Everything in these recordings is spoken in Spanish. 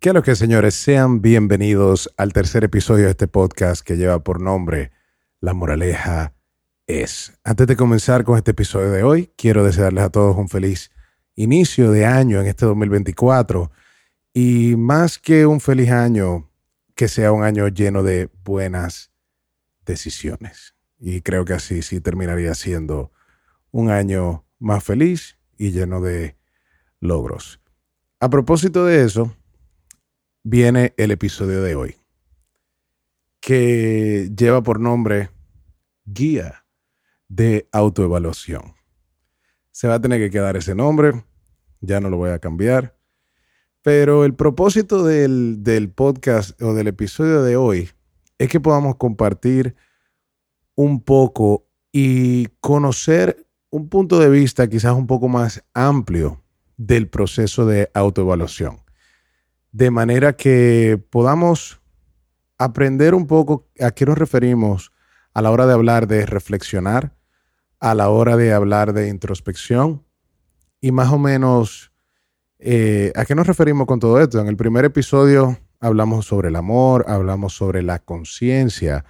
¿Qué lo que señores? Sean bienvenidos al tercer episodio de este podcast que lleva por nombre La moraleja es. Antes de comenzar con este episodio de hoy, quiero desearles a todos un feliz inicio de año en este 2024 y más que un feliz año, que sea un año lleno de buenas decisiones. Y creo que así sí terminaría siendo un año más feliz y lleno de logros. A propósito de eso, viene el episodio de hoy, que lleva por nombre Guía de Autoevaluación. Se va a tener que quedar ese nombre, ya no lo voy a cambiar, pero el propósito del, del podcast o del episodio de hoy es que podamos compartir un poco y conocer un punto de vista quizás un poco más amplio del proceso de autoevaluación. De manera que podamos aprender un poco a qué nos referimos a la hora de hablar de reflexionar, a la hora de hablar de introspección y más o menos eh, a qué nos referimos con todo esto. En el primer episodio hablamos sobre el amor, hablamos sobre la conciencia,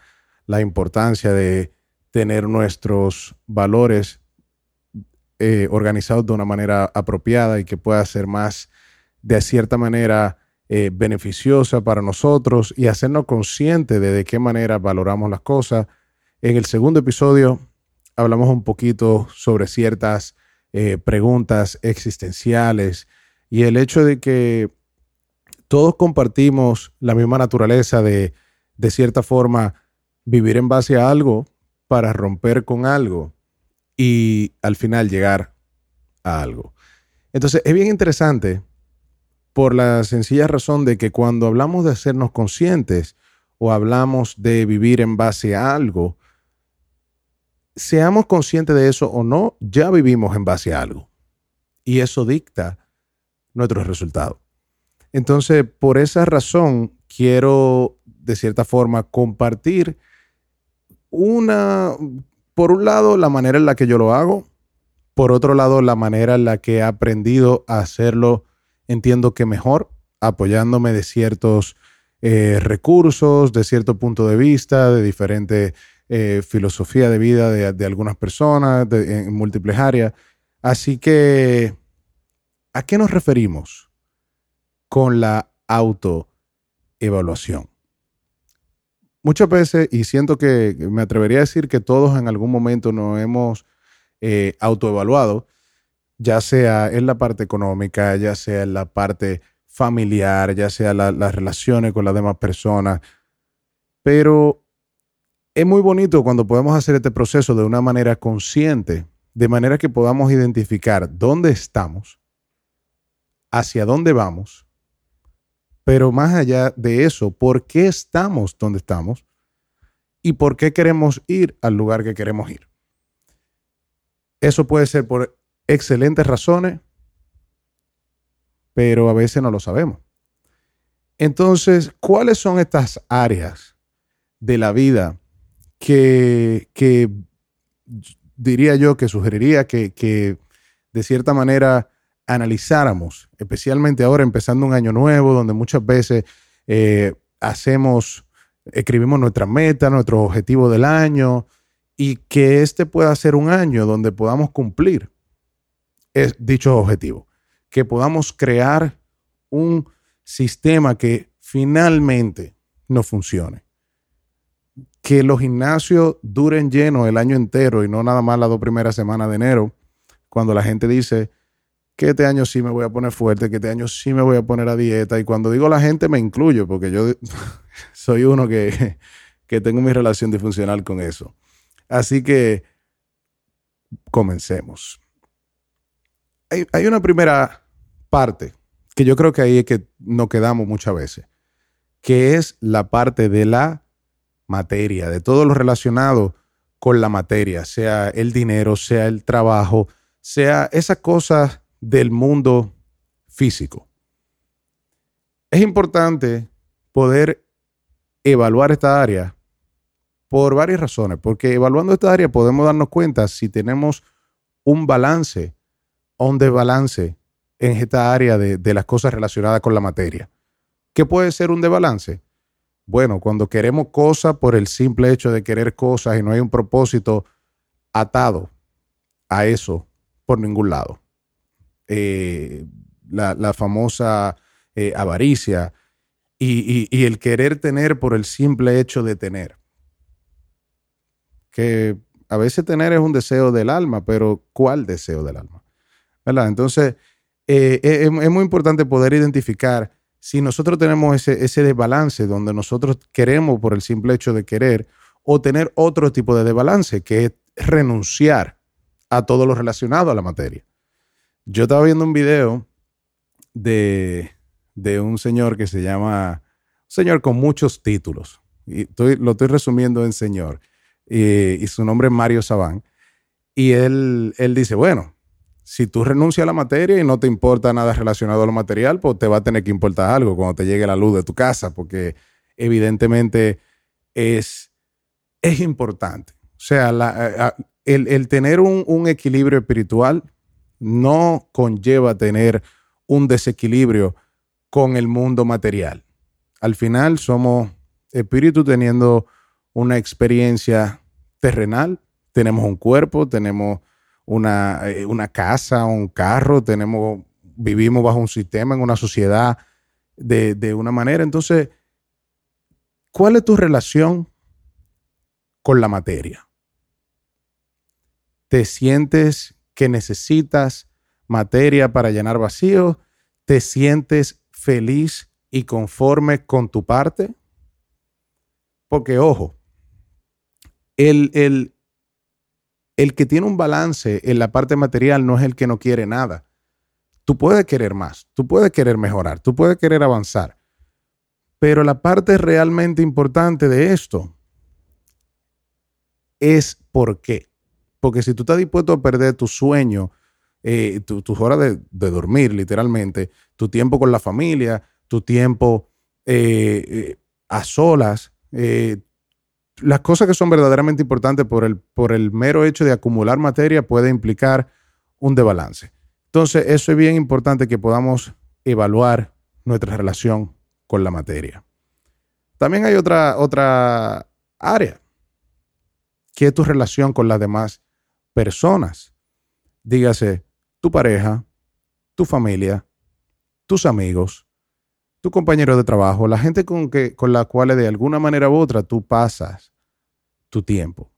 la importancia de tener nuestros valores eh, organizados de una manera apropiada y que pueda ser más, de cierta manera, eh, beneficiosa para nosotros y hacernos conscientes de de qué manera valoramos las cosas. En el segundo episodio hablamos un poquito sobre ciertas eh, preguntas existenciales y el hecho de que todos compartimos la misma naturaleza de, de cierta forma, vivir en base a algo para romper con algo y al final llegar a algo. Entonces es bien interesante por la sencilla razón de que cuando hablamos de hacernos conscientes o hablamos de vivir en base a algo, seamos conscientes de eso o no, ya vivimos en base a algo. Y eso dicta nuestros resultados. Entonces, por esa razón, quiero, de cierta forma, compartir una, por un lado, la manera en la que yo lo hago, por otro lado, la manera en la que he aprendido a hacerlo, entiendo que mejor, apoyándome de ciertos eh, recursos, de cierto punto de vista, de diferente eh, filosofía de vida de, algunas personas en múltiples áreas. Así que, ¿a qué nos referimos con la autoevaluación? muchas veces, y siento que me atrevería a decir que todos en algún momento nos hemos eh, autoevaluado, ya sea en la parte económica, ya sea en la parte familiar, ya sea las relaciones con las demás personas. Pero es muy bonito cuando podemos hacer este proceso de una manera consciente, de manera que podamos identificar dónde estamos, hacia dónde vamos pero más allá de eso, ¿por qué estamos donde estamos? ¿Y por qué queremos ir al lugar que queremos ir? Eso puede ser por excelentes razones, pero a veces no lo sabemos. Entonces, ¿cuáles son estas áreas de la vida que, diría yo que sugeriría que, que de cierta manera analizáramos, especialmente ahora empezando un año nuevo, donde muchas veces eh, hacemos, escribimos nuestras metas, nuestros objetivos del año, y que este pueda ser un año donde podamos cumplir es, dichos objetivos, que podamos crear un sistema que finalmente nos funcione. Que los gimnasios duren llenos el año entero y no nada más las dos primeras semanas de enero, cuando la gente dice, que este año sí me voy a poner fuerte, que este año sí me voy a poner a dieta. Y cuando digo la gente me incluyo, porque yo soy uno que, que tengo mi relación disfuncional con eso. Así que comencemos. Hay, una primera parte que yo creo que ahí es que nos quedamos muchas veces, que es la parte de la materia, de todo lo relacionado con la materia, sea el dinero, sea el trabajo, sea esas cosas del mundo físico. Es importante poder evaluar esta área por varias razones, porque evaluando esta área podemos darnos cuenta si tenemos un balance un desbalance en esta área de, las cosas relacionadas con la materia. ¿Qué puede ser un desbalance? Bueno, cuando queremos cosas por el simple hecho de querer cosas y no hay un propósito atado a eso por ningún lado. Eh, la, famosa eh, avaricia y, el querer tener por el simple hecho de tener. Que a veces tener es un deseo del alma, pero ¿cuál deseo del alma? Entonces, eh, es, muy importante poder identificar si nosotros tenemos ese, desbalance donde nosotros queremos por el simple hecho de querer o tener otro tipo de desbalance, que es renunciar a todo lo relacionado a la materia. Yo estaba viendo un video de, un señor que se llama, un señor con muchos títulos, y lo estoy resumiendo en señor, y, su nombre es Mario Sabán, y él dice, bueno, si tú renuncias a la materia y no te importa nada relacionado a lo material, pues te va a tener que importar algo cuando te llegue la luz de tu casa, porque evidentemente es, es importante. O sea, el, tener un, un, equilibrio espiritual no conlleva tener un desequilibrio con el mundo material. Al final somos espíritu teniendo una experiencia terrenal, tenemos un cuerpo, tenemos eh, una, casa, un carro, tenemos, vivimos bajo un sistema, en una sociedad de, de una manera. Entonces, ¿cuál es tu relación con la materia? ¿Te sientes que necesitas materia para llenar vacíos? ¿Te sientes feliz y conforme con tu parte? Porque, ojo, el, el, el que tiene un balance en la parte material no es el que no quiere nada. Tú puedes querer más, tú puedes querer mejorar, tú puedes querer avanzar. Pero la parte realmente importante de esto es por qué. Porque si tú estás dispuesto a perder tu sueño, eh, tus horas de, dormir, literalmente, tu tiempo con la familia, tu tiempo eh, eh, a solas, las cosas que son verdaderamente importantes por el, por el mero hecho de acumular materia puede implicar un desbalance. Entonces, eso es bien importante que podamos evaluar nuestra relación con la materia. También hay otra, otra área, que es tu relación con las demás personas. Dígase, tu pareja, tu familia, tus amigos, tu compañero de trabajo, la gente con, que, con la cual de alguna manera u otra tú pasas tu tiempo.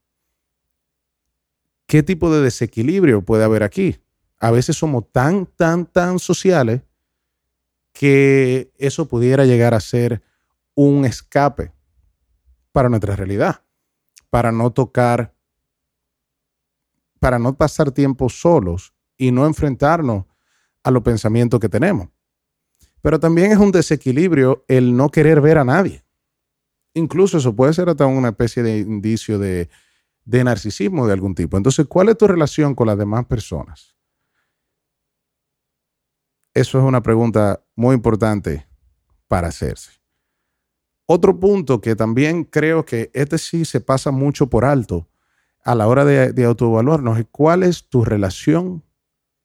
¿Qué tipo de desequilibrio puede haber aquí? A veces somos tan, tan, tan sociales que eso pudiera llegar a ser un escape para nuestra realidad, para no tocar, para no pasar tiempo solos y no enfrentarnos a los pensamientos que tenemos. Pero también es un desequilibrio el no querer ver a nadie. Incluso eso puede ser hasta una especie de indicio de, narcisismo de algún tipo. Entonces, ¿cuál es tu relación con las demás personas? Eso es una pregunta muy importante para hacerse. Otro punto que también creo que este sí se pasa mucho por alto a la hora de, de autoevaluarnos es cuál es tu relación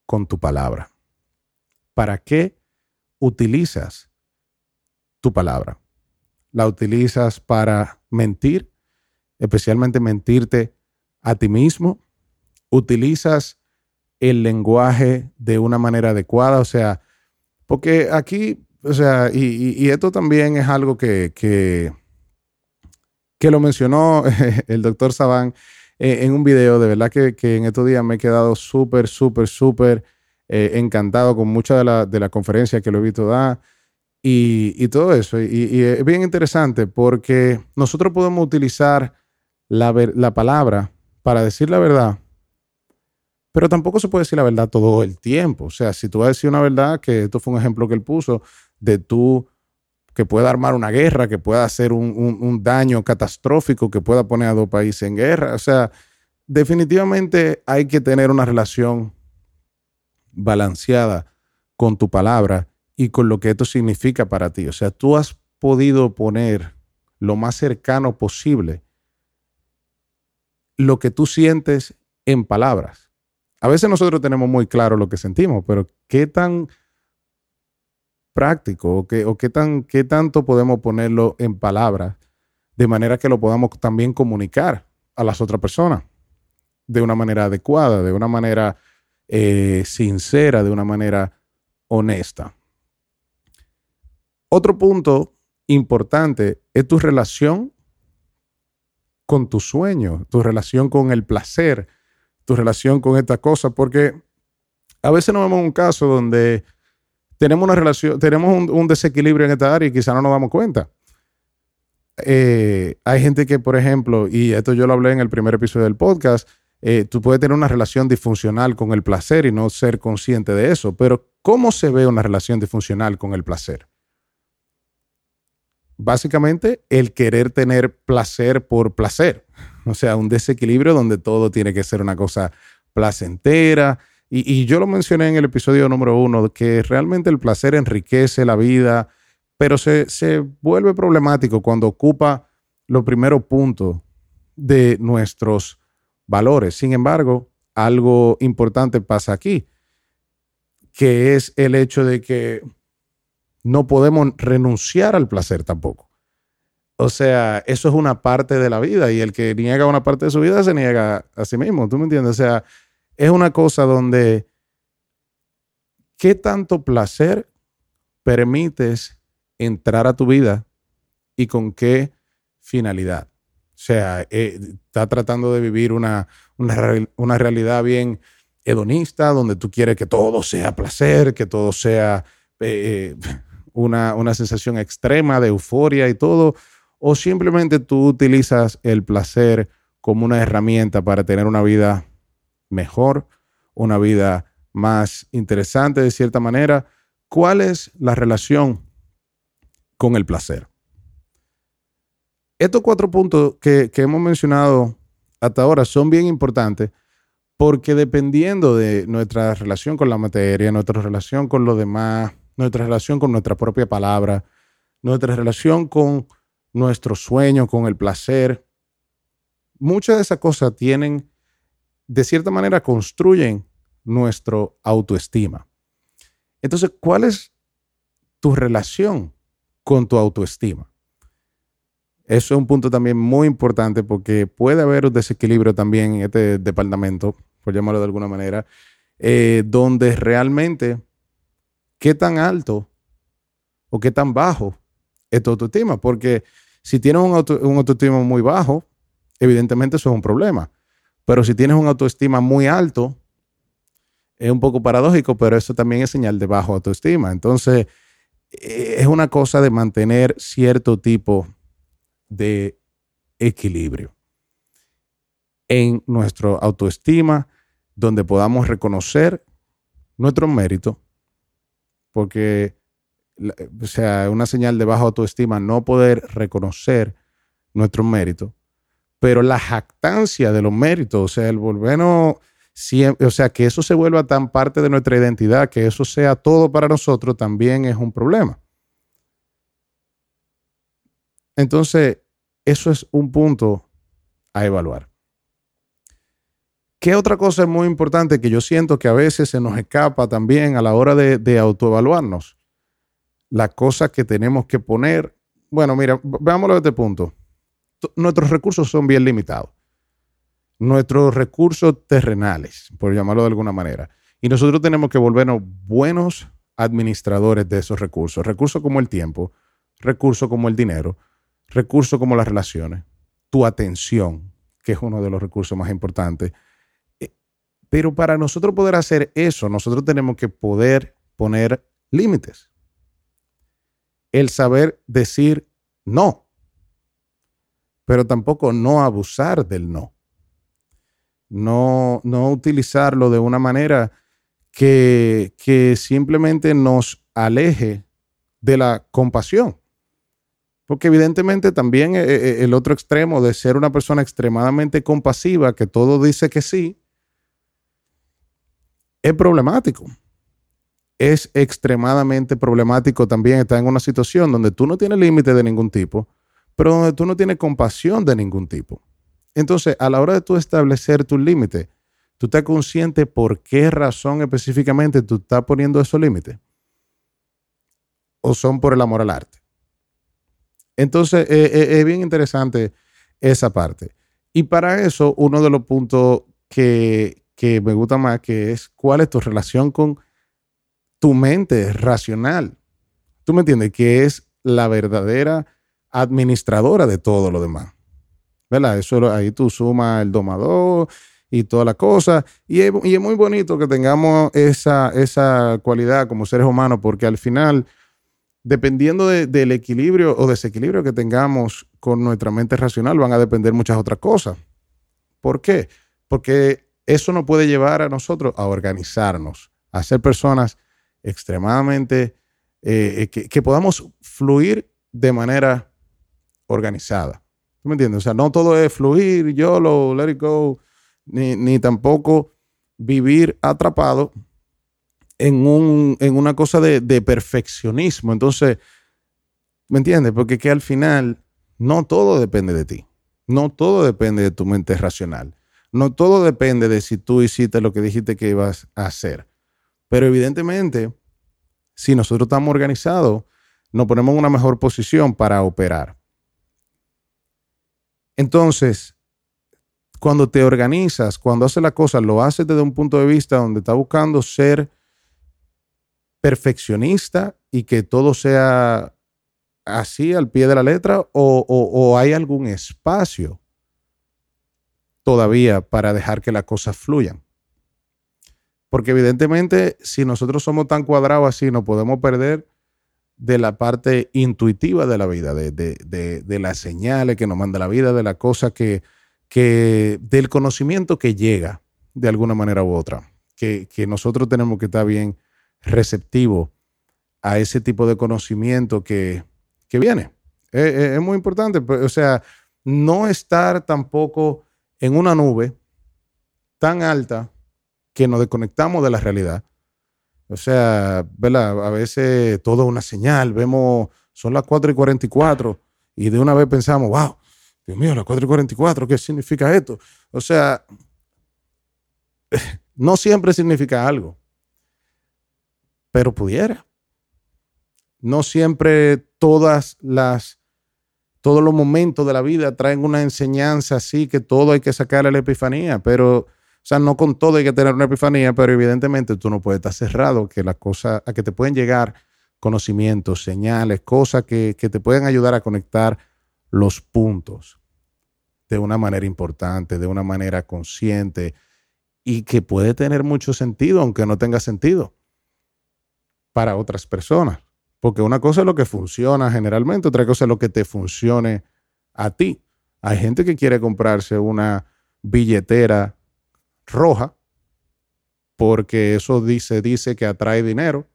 con tu palabra. ¿Para qué utilizas tu palabra? la utilizas para mentir, especialmente mentirte a ti mismo. Utilizas el lenguaje de una manera adecuada, o sea, porque aquí, o sea, y, esto también es algo que, que, lo mencionó el doctor Sabán eh, en un video, de verdad que, en estos días me he quedado súper, súper, súper eh, encantado con mucha de la, de la conferencia que lo he visto dar y, todo eso. Y, es bien interesante porque nosotros podemos utilizar la, la palabra para decir la verdad, pero tampoco se puede decir la verdad todo el tiempo. O sea, si tú vas a decir una verdad, que esto fue un ejemplo que él puso, de tú que pueda armar una guerra, que pueda hacer un, un, daño catastrófico, que pueda poner a dos países en guerra. O sea, definitivamente hay que tener una relación balanceada con tu palabra y con lo que esto significa para ti. O sea, tú has podido poner lo más cercano posible lo que tú sientes en palabras. A veces nosotros tenemos muy claro lo que sentimos, pero ¿qué tan práctico o qué, o qué, tan, qué tanto podemos ponerlo en palabras de manera que lo podamos también comunicar a las otras personas de una manera adecuada, de una manera eh, sincera, de una manera honesta. Otro punto importante es tu relación con tu sueño, tu relación con el placer, tu relación con esta cosa, porque a veces nos vemos un caso donde tenemos una relación, tenemos un, desequilibrio en esta área y quizá no nos damos cuenta. Eh, hay gente que, por ejemplo, y esto yo lo hablé en el primer episodio del podcast, eh, tú puedes tener una relación disfuncional con el placer y no ser consciente de eso, pero ¿cómo se ve una relación disfuncional con el placer? Básicamente, el querer tener placer por placer, o sea, un desequilibrio donde todo tiene que ser una cosa placentera. Y, y yo lo mencioné en el episodio número uno, que realmente el placer enriquece la vida, pero se, vuelve problemático cuando ocupa los primeros puntos de nuestros valores. Sin embargo, algo importante pasa aquí, que es el hecho de que no podemos renunciar al placer tampoco. O sea, eso es una parte de la vida y el que niega una parte de su vida se niega a sí mismo, ¿tú me entiendes? O sea, es una cosa donde ¿qué tanto placer permites entrar a tu vida y con qué finalidad. O sea, eh, está tratando de vivir una, una, realidad bien hedonista, donde tú quieres que todo sea placer, que todo sea eh, eh, una, una sensación extrema de euforia y todo, o simplemente tú utilizas el placer como una herramienta para tener una vida mejor, una vida más interesante de cierta manera. ¿Cuál es la relación con el placer. Estos cuatro puntos que, hemos mencionado hasta ahora son bien importantes porque dependiendo de nuestra relación con la materia, nuestra relación con lo demás, nuestra relación con nuestra propia palabra, nuestra relación con nuestro sueño, con el placer, muchas de esas cosas tienen, de cierta manera, construyen nuestro autoestima. Entonces, ¿cuál es tu relación con tu autoestima. Eso es un punto también muy importante porque puede haber un desequilibrio también en este departamento, por llamarlo de alguna manera, eh, donde realmente qué tan alto o qué tan bajo es tu autoestima. Porque si tienes un, un autoestima muy bajo, evidentemente eso es un problema. Pero si tienes un autoestima muy alto, es un poco paradójico, pero eso también es señal de bajo autoestima. Entonces, eh, es una cosa de mantener cierto tipo de equilibrio en nuestra autoestima, donde podamos reconocer nuestro mérito, porque, o sea, una señal de baja autoestima no poder reconocer nuestro mérito, pero la jactancia de los méritos, o sea, el volvernos o sea, que eso se vuelva tan parte de nuestra identidad, que eso sea todo para nosotros, también es un problema. Entonces, eso es un punto a evaluar. ¿Qué otra cosa es muy importante que yo siento que a veces se nos escapa también a la hora de, autoevaluarnos? La cosa que tenemos que poner. Bueno, mira, veámoslo de este punto. Nuestros recursos son bien limitados nuestros recursos terrenales, por llamarlo de alguna manera. Y nosotros tenemos que volvernos buenos administradores de esos recursos. Recursos como el tiempo, recursos como el dinero, recursos como las relaciones, tu atención, que es uno de los recursos más importantes. Eh, pero para nosotros poder hacer eso, nosotros tenemos que poder poner límites. El saber decir no, pero tampoco no abusar del no no, no utilizarlo de una manera que, que simplemente nos aleje de la compasión. Porque evidentemente también eh, eh, el otro extremo de ser una persona extremadamente compasiva, que todo dice que sí, es problemático. Es extremadamente problemático también estar en una situación donde tú no tienes límite de ningún tipo, pero donde tú no tienes compasión de ningún tipo. Entonces, a la hora de tú establecer tu límite, tú estás consciente por qué razón específicamente tú estás poniendo esos límites. o son por el amor al arte. Entonces, eh, eh, es bien interesante esa parte. Y para eso, uno de los puntos que, que me gusta más, que es cuál es tu relación con tu mente racional. ¿Tú me entiendes? Que es la verdadera administradora de todo lo demás. ¿Verdad? Eso ahí tú sumas el domador y toda la cosa. Y es, muy bonito que tengamos esa, esa cualidad como seres humanos, porque al final, dependiendo del equilibrio o desequilibrio que tengamos con nuestra mente racional, van a depender muchas otras cosas. ¿Por qué? Porque eso nos puede llevar a nosotros a organizarnos, a ser personas extremadamente, eh, que, que podamos fluir de manera organizada. ¿Tú me entiendes? O sea, no todo es fluir, yo lo let it go, ni, tampoco vivir atrapado en, un, en una cosa de, perfeccionismo. Entonces, ¿me entiendes? Porque que al final no todo depende de ti. No todo depende de tu mente racional. No todo depende de si tú hiciste lo que dijiste que ibas a hacer. Pero evidentemente, si nosotros estamos organizados, nos ponemos en una mejor posición para operar. Entonces, cuando te organizas, cuando haces la cosa, lo haces desde un punto de vista donde estás buscando ser perfeccionista y que todo sea así al pie de la letra o, o hay algún espacio todavía para dejar que las cosas fluyan. Porque evidentemente si nosotros somos tan cuadrados así, nos podemos perder de la parte intuitiva de la vida, de, las señales que nos manda la vida, de la cosa que, que, del conocimiento que llega de alguna manera u otra, que, nosotros tenemos que estar bien receptivos a ese tipo de conocimiento que, viene. Es, muy importante, o sea, no estar tampoco en una nube tan alta que nos desconectamos de la realidad o sea, ¿verdad? A veces todo es una señal. Vemos, son las 4 y 44 y de una vez pensamos, wow, Dios mío, las 4 y 44, ¿qué significa esto? O sea, no siempre significa algo, pero pudiera. No siempre todas las, todos los momentos de la vida traen una enseñanza así que todo hay que sacarle la epifanía, pero o sea, no con todo hay que tener una epifanía, pero evidentemente tú no puedes estar cerrado que las cosas, a que te pueden llegar conocimientos, señales, cosas que, que te pueden ayudar a conectar los puntos de una manera importante, de una manera consciente y que puede tener mucho sentido, aunque no tenga sentido para otras personas. Porque una cosa es lo que funciona generalmente, otra cosa es lo que te funcione a ti. Hay gente que quiere comprarse una billetera roja, porque eso dice, dice que atrae dinero.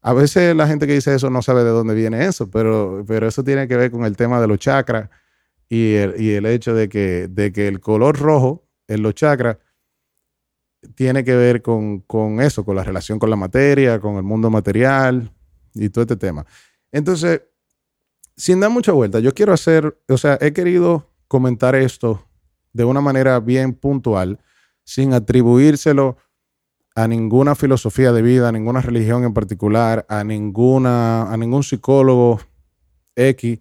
A veces la gente que dice eso no sabe de dónde viene eso, pero, pero eso tiene que ver con el tema de los chakras y el, hecho de que, de que el color rojo en los chakras tiene que ver con, con, eso, con la relación con la materia, con el mundo material y todo este tema. Entonces, sin dar mucha vuelta, yo quiero hacer, o sea, he querido comentar esto de una manera bien puntual sin atribuírselo a ninguna filosofía de vida, a ninguna religión en particular, a, ninguna, a ningún psicólogo X.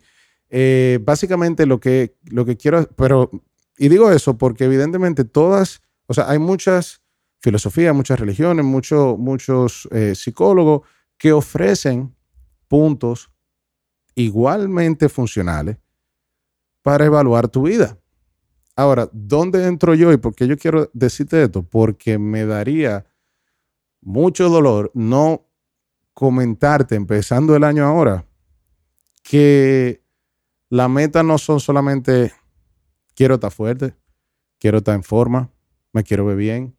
Eh, básicamente lo que, lo que quiero, pero, y digo eso porque evidentemente todas, o sea, hay muchas filosofías, muchas religiones, muchos eh, psicólogos que ofrecen puntos igualmente funcionales para evaluar tu vida. Ahora, ¿dónde entro yo y por qué yo quiero decirte esto? Porque me daría mucho dolor no comentarte, empezando el año ahora, que la meta no son solamente quiero estar fuerte, quiero estar en forma, me quiero ver bien,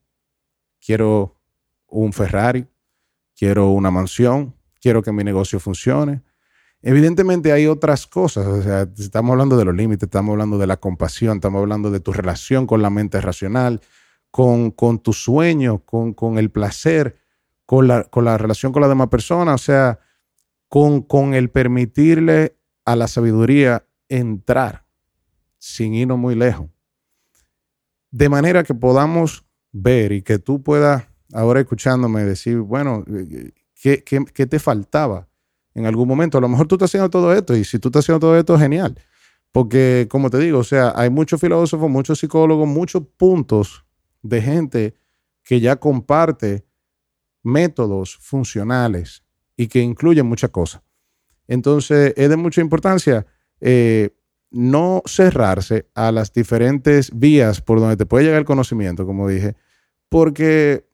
quiero un Ferrari, quiero una mansión, quiero que mi negocio funcione, Evidentemente hay otras cosas, o sea, estamos hablando de los límites, estamos hablando de la compasión, estamos hablando de tu relación con la mente racional, con, con tu sueño, con, con el placer, con la, con la, relación con la demás persona, o sea, con, con el permitirle a la sabiduría entrar sin irnos muy lejos. De manera que podamos ver y que tú puedas, ahora escuchándome, decir, bueno, ¿qué, qué, qué te faltaba? en algún momento. A lo mejor tú estás haciendo todo esto y si tú estás haciendo todo esto, genial. Porque, como te digo, o sea, hay muchos filósofos, muchos psicólogos, muchos puntos de gente que ya comparte métodos funcionales y que incluyen muchas cosas. Entonces, es de mucha importancia eh, no cerrarse a las diferentes vías por donde te puede llegar el conocimiento, como dije, porque,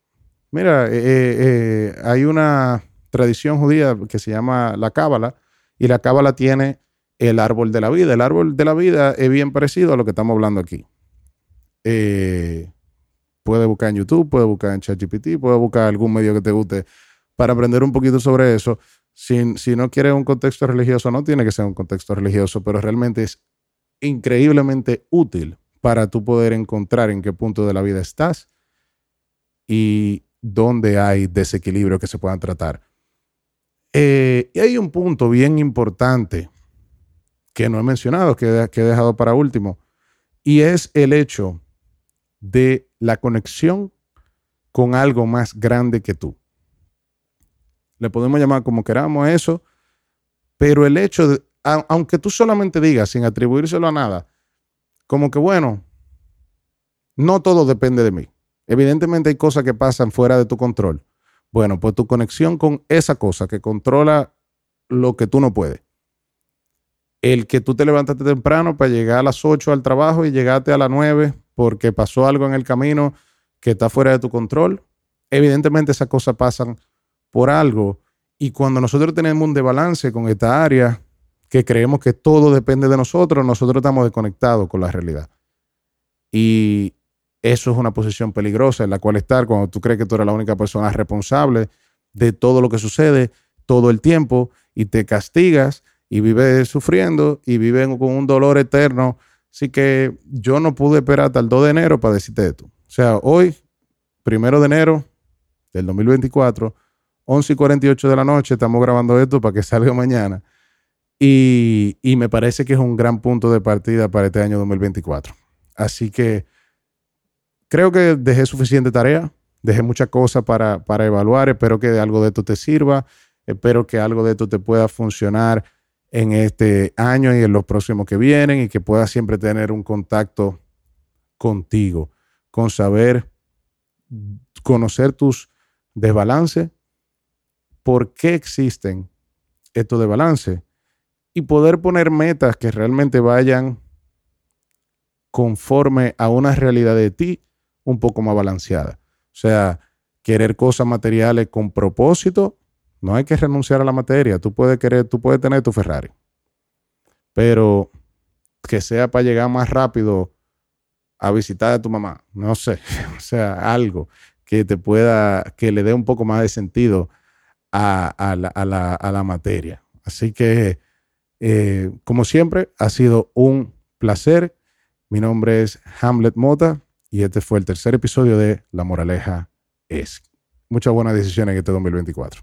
mira, eh, eh, hay una tradición judía que se llama la Cábala, y la Cábala tiene el árbol de la vida. El árbol de la vida es bien parecido a lo que estamos hablando aquí. puede buscar en YouTube, puede buscar en ChatGPT, puede buscar algún medio que te guste para aprender un poquito sobre eso. Si, si no quieres un contexto religioso, no tiene que ser un contexto religioso, pero realmente es increíblemente útil para tú poder encontrar en qué punto de la vida estás y dónde hay desequilibrio que se puedan tratar. Eh, y hay un punto bien importante que no he mencionado, que, he dejado para último, y es el hecho de la conexión con algo más grande que tú le podemos llamar como queramos eso, pero el hecho de, aunque tú solamente digas sin atribuírselo a nada, como que bueno, no todo depende de mí. Evidentemente hay cosas que pasan fuera de tu control. Bueno, pues tu conexión con esa cosa que controla lo que tú no puedes. El que tú te levantaste temprano para llegar a las 8 al trabajo y llegaste a las 9 porque pasó algo en el camino que está fuera de tu control. Evidentemente esas cosas pasan por algo. Y cuando nosotros tenemos un desbalance con esta área, que creemos que todo depende de nosotros, nosotros estamos desconectados con la realidad. Y eso es una posición peligrosa en la cual estar cuando tú crees que tú eres la única persona responsable de todo lo que sucede todo el tiempo y te castigas y vives sufriendo y vives con un dolor eterno. Así que yo no pude esperar hasta el 2 de enero para decirte esto. O sea, hoy, primero de enero del 2024, 11 y 48 de la noche, estamos grabando esto para que salga mañana. Y, me parece que es un gran punto de partida para este año 2024. Así que creo que dejé suficiente tarea, dejé muchas cosas para, para evaluar, espero que algo de esto te sirva, espero que algo de esto te pueda funcionar en este año y en los próximos que vienen y que puedas siempre tener un contacto contigo, con saber, conocer tus desbalances por qué existen estos de balance y poder poner metas que realmente vayan conforme a una realidad de ti un poco más balanceada. O sea, querer cosas materiales con propósito, no hay que renunciar a la materia. Tú puedes querer, tú puedes tener tu Ferrari, pero que sea para llegar más rápido a visitar a tu mamá, no sé, o sea, algo que te pueda, que le dé un poco más de sentido a, la, materia. Así que, eh, como siempre, ha sido un placer. Mi nombre es Hamlet Mota y este fue el tercer episodio de La Moraleja es. Muchas buenas decisiones en este 2024.